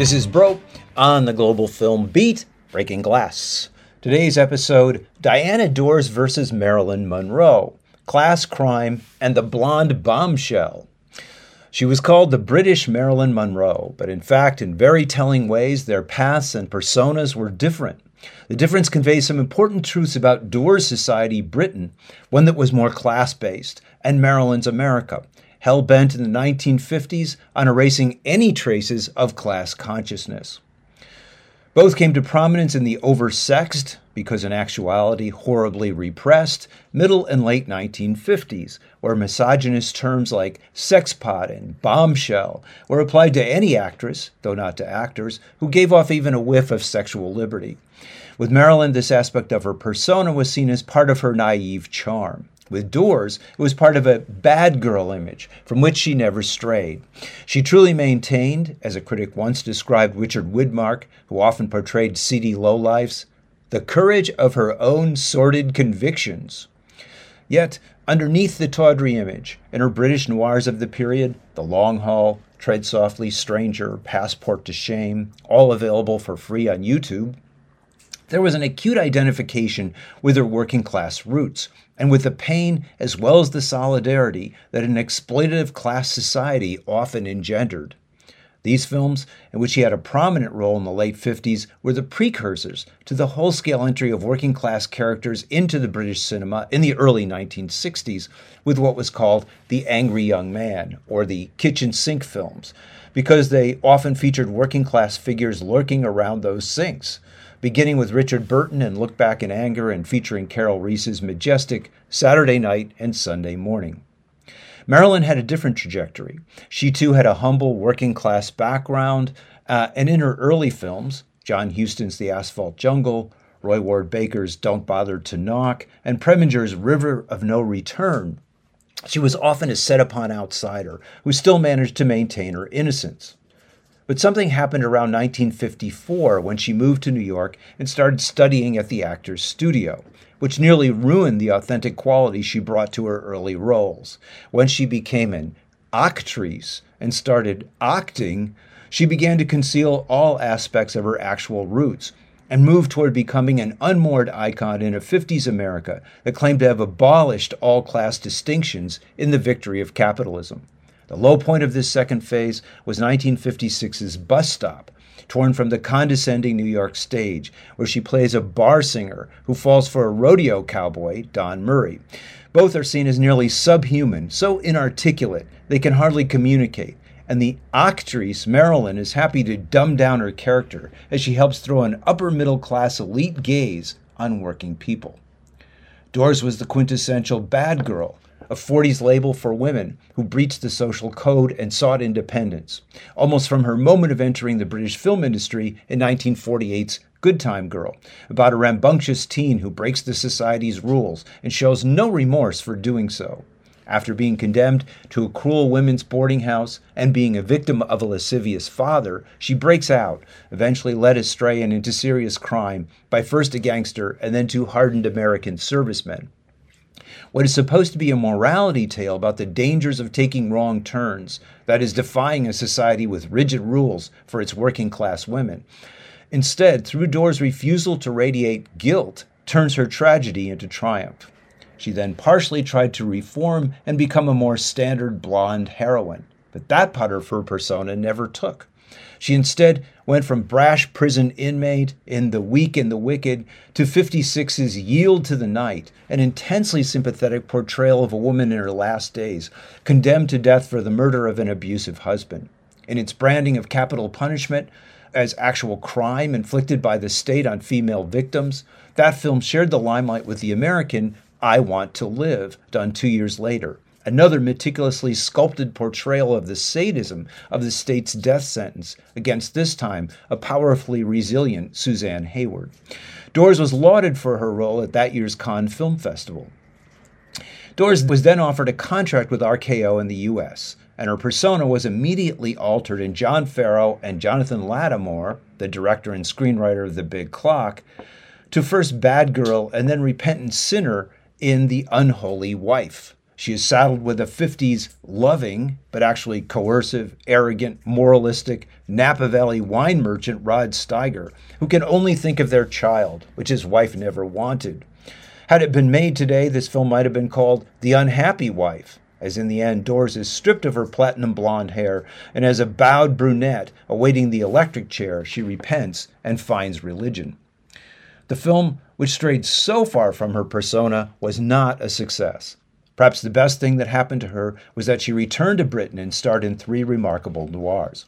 This is Broe on the Global Film Beat, Breaking Glass. Today's episode Diana Dors versus Marilyn Monroe, Class Crime, and the Blonde Bombshell. She was called the British Marilyn Monroe, but in fact, in very telling ways, their paths and personas were different. The difference conveys some important truths about Dors' society, Britain, one that was more class based, and Marilyn's America, hell bent in the 1950s on erasing any traces of class consciousness. Both came to prominence in the oversexed, because in actuality horribly repressed, middle and late 1950s, where misogynist terms like sexpot and bombshell were applied to any actress, though not to actors, who gave off even a whiff of sexual liberty. With Marilyn, this aspect of her persona was seen as part of her naive charm. With Dors, it was part of a bad girl image from which she never strayed. She truly maintained, as a critic once described Richard Widmark, who often portrayed seedy lowlifes, the courage of her own sordid convictions. Yet, underneath the tawdry image, in her British noirs of the period, The Long Haul, Tread Softly Stranger, Passport to Shame, all available for free on YouTube, there was an acute identification with her working class roots and with the pain as well as the solidarity that an exploitative class society often engendered. These films, in which he had a prominent role in the late 50s, were the precursors to the whole scale entry of working class characters into the British cinema in the early 1960s with what was called the angry young man or the kitchen sink films, because they often featured working class figures lurking around those sinks beginning with Richard Burton and Look Back in Anger and featuring Karel Reisz's majestic Saturday Night and Sunday Morning. Marilyn had a different trajectory. She too had a humble working class background, uh, and in her early films, John Huston's The Asphalt Jungle, Roy Ward Baker's Don't Bother to Knock, and Preminger's River of No Return, she was often a set upon outsider who still managed to maintain her innocence. But something happened around 1954 when she moved to New York and started studying at the Actors Studio, which nearly ruined the authentic quality she brought to her early roles. When she became an actrice and started acting, she began to conceal all aspects of her actual roots and moved toward becoming an unmoored icon in a 50s America that claimed to have abolished all class distinctions in the victory of capitalism. The low point of this second phase was 1956's Bus Stop, torn from the condescending New York stage, where she plays a bar singer who falls for a rodeo cowboy, Don Murray. Both are seen as nearly subhuman, so inarticulate they can hardly communicate. And the actress, Marilyn, is happy to dumb down her character as she helps throw an upper middle class elite gaze on working people. Dors was the quintessential bad girl, a 40s label for women who breached the social code and sought independence, almost from her moment of entering the British film industry in 1948's Good Time Girl, about a rambunctious teen who breaks the society's rules and shows no remorse for doing so. After being condemned to a cruel women's boarding house and being a victim of a lascivious father, she breaks out, eventually led astray and into serious crime by first a gangster and then two hardened American servicemen. What is supposed to be a morality tale about the dangers of taking wrong turns, that is, defying a society with rigid rules for its working class women. Instead, through Dors' refusal to radiate guilt, turns her tragedy into triumph. She then partially tried to reform and become a more standard blonde heroine, but that part of her persona never took. She instead went from brash prison inmate in The Weak and the Wicked to 56's Yield to the Night, an intensely sympathetic portrayal of a woman in her last days, condemned to death for the murder of an abusive husband. In its branding of capital punishment, as actual crime inflicted by the state on female victims, that film shared the limelight with the American I Want to Live, done two years later. Another meticulously sculpted portrayal of the sadism of the state's death sentence against this time a powerfully resilient Suzanne Hayward. Dors was lauded for her role at that year's Cannes Film Festival. Dors was then offered a contract with RKO in the US, and her persona was immediately altered in John Farrow and Jonathan Latimer, the director and screenwriter of The Big Clock, to first bad girl and then repentant sinner in The Unholy Wife. She is saddled with a 50s loving, but actually coercive, arrogant, moralistic Napa Valley wine merchant Rod Steiger, who can only think of their child, which his wife never wanted. Had it been made today, this film might have been called The Unhappy Wife, as in the end, Dors is stripped of her platinum blonde hair, and as a bowed brunette awaiting the electric chair, she repents and finds religion. The film, which strayed so far from her persona, was not a success. Perhaps the best thing that happened to her was that she returned to Britain and starred in three remarkable noirs.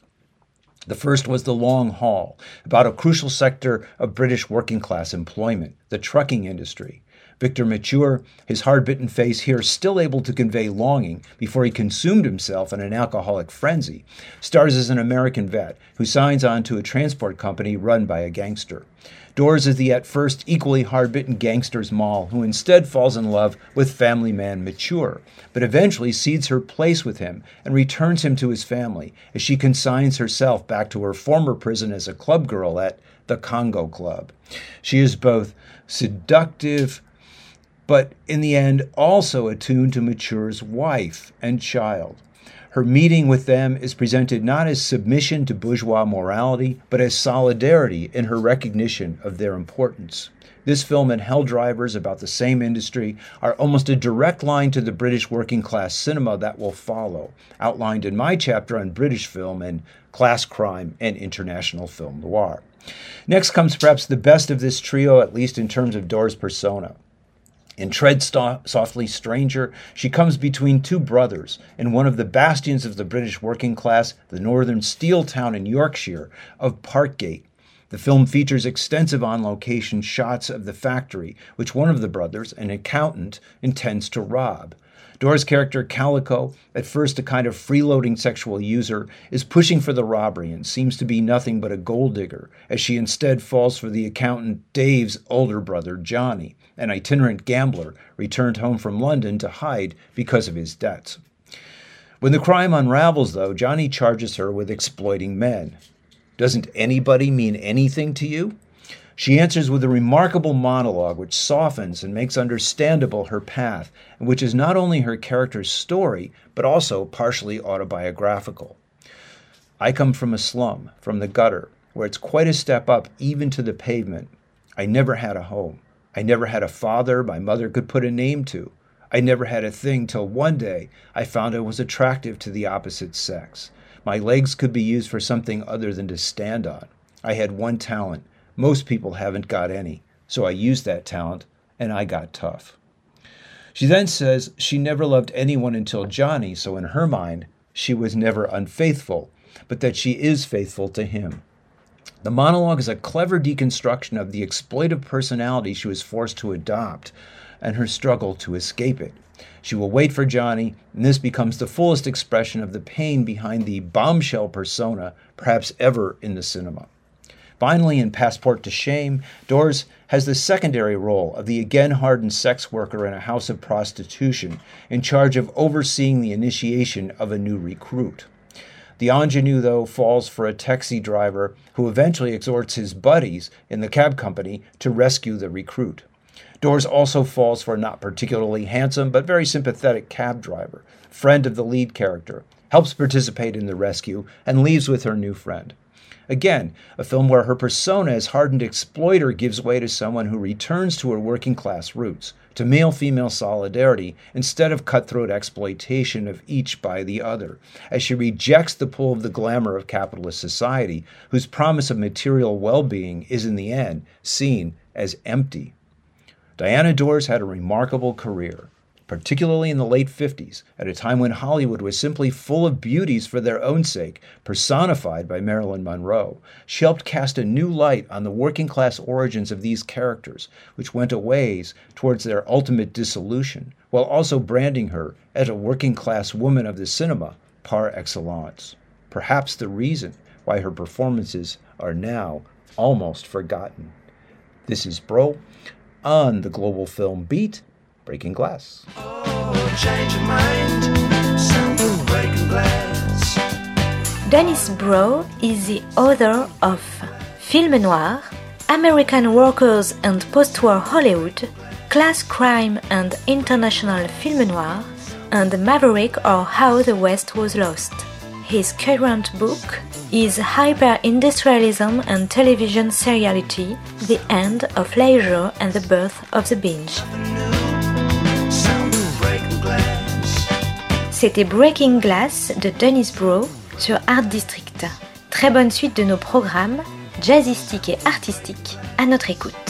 The first was The Long Haul, about a crucial sector of British working class employment, the trucking industry. Victor Mature, his hard bitten face here still able to convey longing before he consumed himself in an alcoholic frenzy, stars as an American vet who signs on to a transport company run by a gangster. Dors is the at first equally hard bitten gangster's moll who instead falls in love with family man Mature, but eventually cedes her place with him and returns him to his family as she consigns herself back to her former prison as a club girl at the Congo Club. She is both seductive, but in the end also attuned to Mature's wife and child. Her meeting with them is presented not as submission to bourgeois morality, but as solidarity in her recognition of their importance. This film and Hell Drivers, about the same industry, are almost a direct line to the British working class cinema that will follow, outlined in my chapter on British film and class crime and international film noir. Next comes perhaps the best of this trio, at least in terms of Dors' persona. In Tread Softly Stranger, she comes between two brothers in one of the bastions of the British working class, the northern steel town in Yorkshire of Parkgate. The film features extensive on location shots of the factory, which one of the brothers, an accountant, intends to rob. Dors' character, Calico, at first a kind of freeloading sexual user, is pushing for the robbery and seems to be nothing but a gold digger, as she instead falls for the accountant Dave's older brother, Johnny, an itinerant gambler returned home from London to hide because of his debts. When the crime unravels, though, Johnny charges her with exploiting men. Doesn't anybody mean anything to you? She answers with a remarkable monologue which softens and makes understandable her path, and which is not only her character's story, but also partially autobiographical. I come from a slum, from the gutter, where it's quite a step up even to the pavement. I never had a home. I never had a father my mother could put a name to. I never had a thing till one day I found I was attractive to the opposite sex. My legs could be used for something other than to stand on. I had one talent most people haven't got any. So I used that talent and I got tough. She then says she never loved anyone until Johnny, so in her mind, she was never unfaithful, but that she is faithful to him. The monologue is a clever deconstruction of the exploitive personality she was forced to adopt and her struggle to escape it. She will wait for Johnny, and this becomes the fullest expression of the pain behind the bombshell persona perhaps ever in the cinema. Finally, in Passport to Shame, Dors has the secondary role of the again hardened sex worker in a house of prostitution in charge of overseeing the initiation of a new recruit. The ingenue, though, falls for a taxi driver who eventually exhorts his buddies in the cab company to rescue the recruit. Dors also falls for a not particularly handsome but very sympathetic cab driver, friend of the lead character, helps participate in the rescue, and leaves with her new friend. Again, a film where her persona as hardened exploiter gives way to someone who returns to her working class roots, to male female solidarity, instead of cutthroat exploitation of each by the other, as she rejects the pull of the glamour of capitalist society, whose promise of material well being is in the end seen as empty. Diana Dors had a remarkable career. Particularly in the late 50s, at a time when Hollywood was simply full of beauties for their own sake, personified by Marilyn Monroe. She helped cast a new light on the working class origins of these characters, which went a ways towards their ultimate dissolution, while also branding her as a working class woman of the cinema par excellence. Perhaps the reason why her performances are now almost forgotten. This is Broe on the Global Film Beat Breaking Glass. Dennis Broe is the author of Film Noir, American Workers and Postwar Hollywood, Class Crime and International Film Noir, and Maverick or How the West Was Lost. His current book is Hyper-Industrialism and Television Seriality, The End of Leisure and the Birth of the Binge. C'était Breaking Glass de Dennis Bro sur Art District. Très bonne suite de nos programmes, jazzistiques et artistiques, à notre écoute.